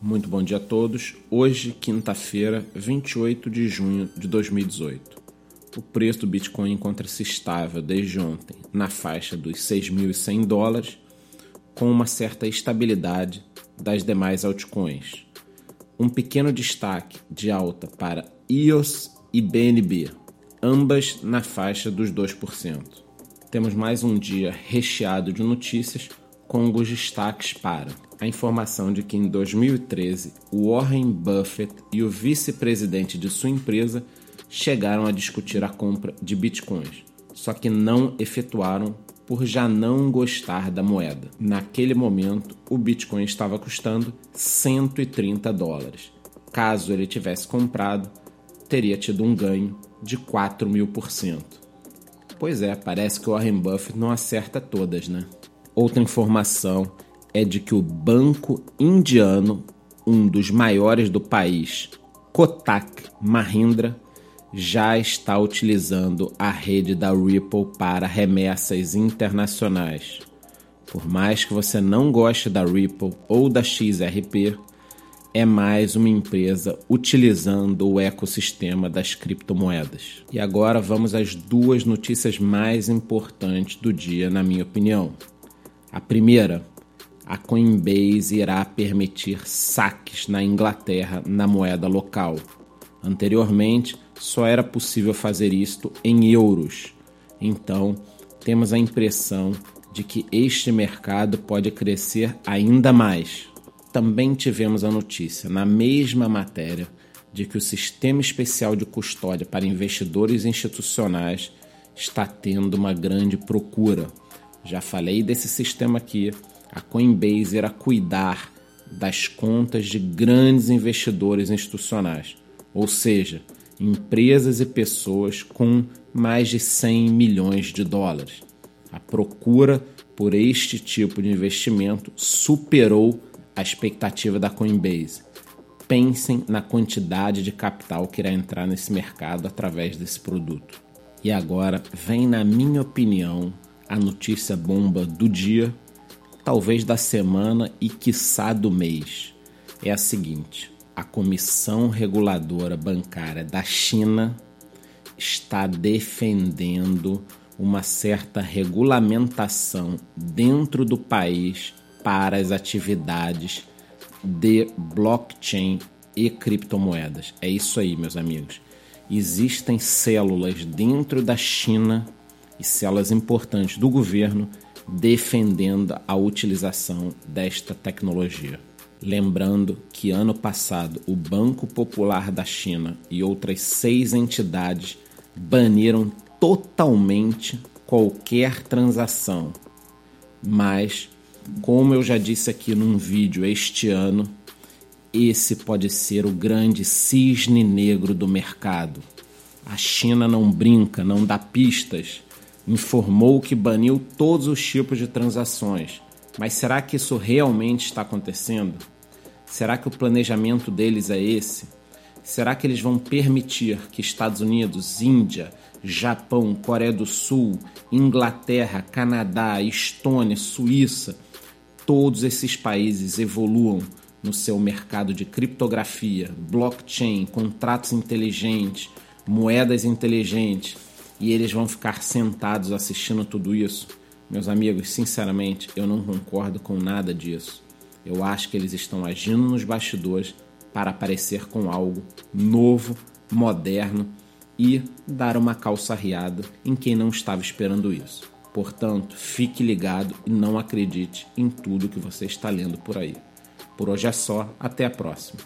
Muito bom dia a todos. Hoje, quinta-feira, 28 de junho de 2018. O preço do Bitcoin encontra-se estável desde ontem, na faixa dos 6.100 dólares, com uma certa estabilidade das demais altcoins. Um pequeno destaque de alta para EOS e BNB, ambas na faixa dos 2%. Temos mais um dia recheado de notícias com alguns destaques para a informação de que em 2013 Warren Buffett e o vice-presidente de sua empresa chegaram a discutir a compra de bitcoins, só que não efetuaram por já não gostar da moeda. Naquele momento, o bitcoin estava custando 130 dólares. Caso ele tivesse comprado, teria tido um ganho de 4 mil por cento. Pois é, parece que o Warren Buffett não acerta todas, né? Outra informação é de que o banco indiano, um dos maiores do país, Kotak Mahindra, já está utilizando a rede da Ripple para remessas internacionais. Por mais que você não goste da Ripple ou da XRP, é mais uma empresa utilizando o ecossistema das criptomoedas. E agora vamos às duas notícias mais importantes do dia, na minha opinião. A primeira, a Coinbase irá permitir saques na Inglaterra na moeda local. Anteriormente, só era possível fazer isto em euros. Então, temos a impressão de que este mercado pode crescer ainda mais. Também tivemos a notícia, na mesma matéria, de que o sistema especial de custódia para investidores institucionais está tendo uma grande procura. Já falei desse sistema aqui. A Coinbase irá cuidar das contas de grandes investidores institucionais, ou seja, empresas e pessoas com mais de 100 milhões de dólares. A procura por este tipo de investimento superou a expectativa da Coinbase. Pensem na quantidade de capital que irá entrar nesse mercado através desse produto. E agora vem, na minha opinião, a notícia bomba do dia, talvez da semana e quiçá do mês. É a seguinte: a Comissão Reguladora Bancária da China está defendendo uma certa regulamentação dentro do país para as atividades de blockchain e criptomoedas. É isso aí, meus amigos. Existem células dentro da China e células importantes do governo defendendo a utilização desta tecnologia. Lembrando que ano passado o Banco Popular da China e outras seis entidades baniram totalmente qualquer transação. Mas, como eu já disse aqui num vídeo este ano, esse pode ser o grande cisne negro do mercado. A China não brinca, não dá pistas informou que baniu todos os tipos de transações. Mas será que isso realmente está acontecendo? Será que o planejamento deles é esse? Será que eles vão permitir que Estados Unidos, Índia, Japão, Coreia do Sul, Inglaterra, Canadá, Estônia, Suíça, todos esses países evoluam no seu mercado de criptografia, blockchain, contratos inteligentes, moedas inteligentes, e eles vão ficar sentados assistindo tudo isso. Meus amigos, sinceramente, eu não concordo com nada disso. Eu acho que eles estão agindo nos bastidores para aparecer com algo novo, moderno e dar uma calçarreada em quem não estava esperando isso. Portanto, fique ligado e não acredite em tudo que você está lendo por aí. Por hoje é só, até a próxima.